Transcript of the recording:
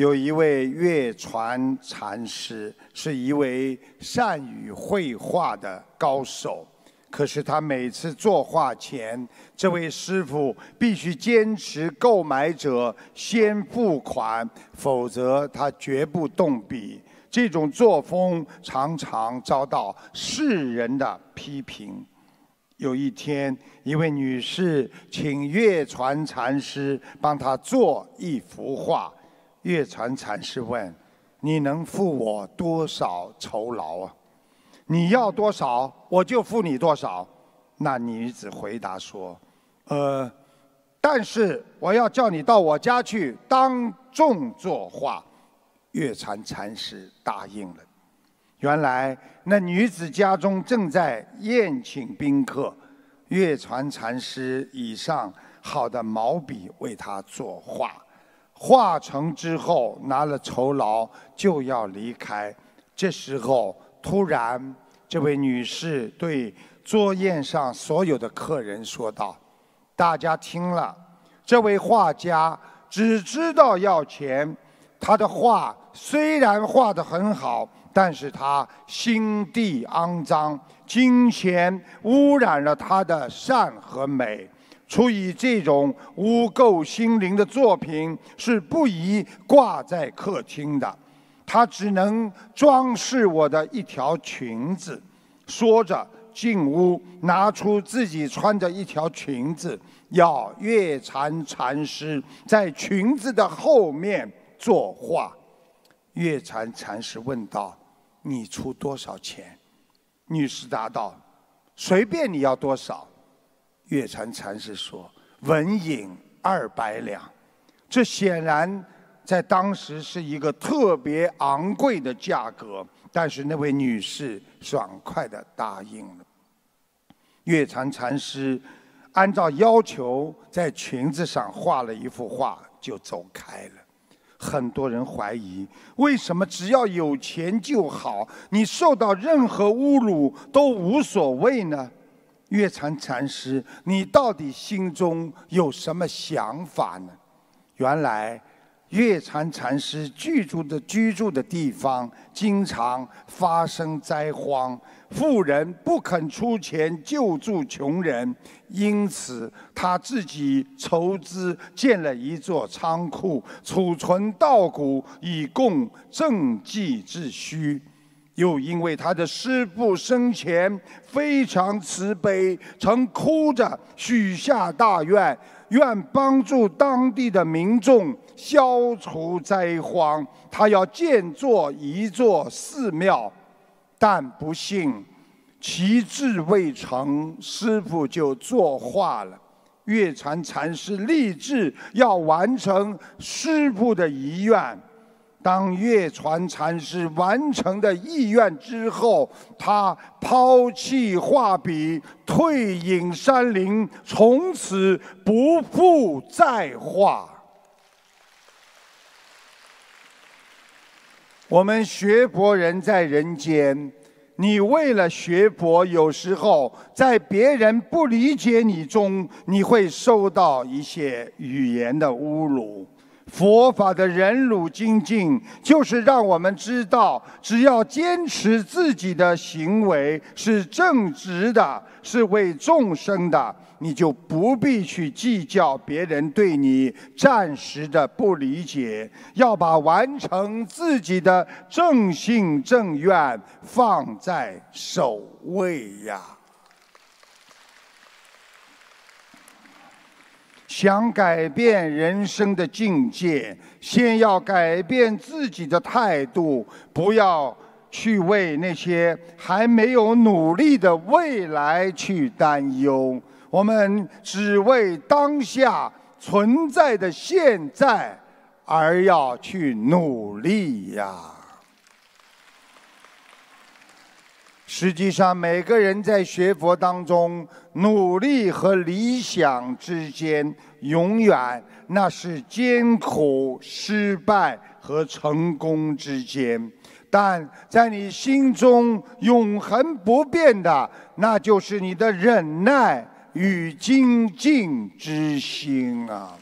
有一位月传禅师，是一位善于绘画的高手。可是他每次作画前，这位师傅必须坚持购买者先付款，否则他绝不动笔。这种作风常常遭到世人的批评。有一天，一位女士请月传禅师帮她做一幅画。月传禅师问：“你能付我多少酬劳啊？你要多少，我就付你多少。”那女子回答说：“呃，但是我要叫你到我家去当众作画。”月传禅师答应了。原来那女子家中正在宴请宾客，月传禅师以上好的毛笔为她作画。画成之后，拿了酬劳就要离开。这时候，突然，这位女士对桌宴上所有的客人说道：“大家听了，这位画家只知道要钱。他的画虽然画得很好，但是他心地肮脏，金钱污染了他的善和美。”出于这种污垢心灵的作品是不宜挂在客厅的，它只能装饰我的一条裙子。说着，进屋拿出自己穿着一条裙子，要月禅禅师在裙子的后面作画。月禅禅师问道：“你出多少钱？”女士答道：“随便你要多少。”月禅禅师说：“文银二百两，这显然在当时是一个特别昂贵的价格。但是那位女士爽快的答应了。月禅禅师按照要求在裙子上画了一幅画，就走开了。很多人怀疑，为什么只要有钱就好，你受到任何侮辱都无所谓呢？月禅禅师，你到底心中有什么想法呢？原来，月禅禅师居住的居住的地方经常发生灾荒，富人不肯出钱救助穷人，因此他自己筹资建了一座仓库，储存稻谷以供赈济之需。又因为他的师父生前非常慈悲，曾哭着许下大愿，愿帮助当地的民众消除灾荒。他要建作一座寺庙，但不幸其志未成，师父就作画了。月禅禅师立志要完成师父的遗愿。当月传禅师完成的意愿之后，他抛弃画笔，退隐山林，从此不复再画。我们学佛人在人间，你为了学佛，有时候在别人不理解你中，你会受到一些语言的侮辱。佛法的忍辱精进，就是让我们知道，只要坚持自己的行为是正直的，是为众生的，你就不必去计较别人对你暂时的不理解。要把完成自己的正信正愿放在首位呀。想改变人生的境界，先要改变自己的态度，不要去为那些还没有努力的未来去担忧。我们只为当下存在的现在而要去努力呀。实际上，每个人在学佛当中，努力和理想之间，永远那是艰苦、失败和成功之间。但在你心中永恒不变的，那就是你的忍耐与精进之心啊。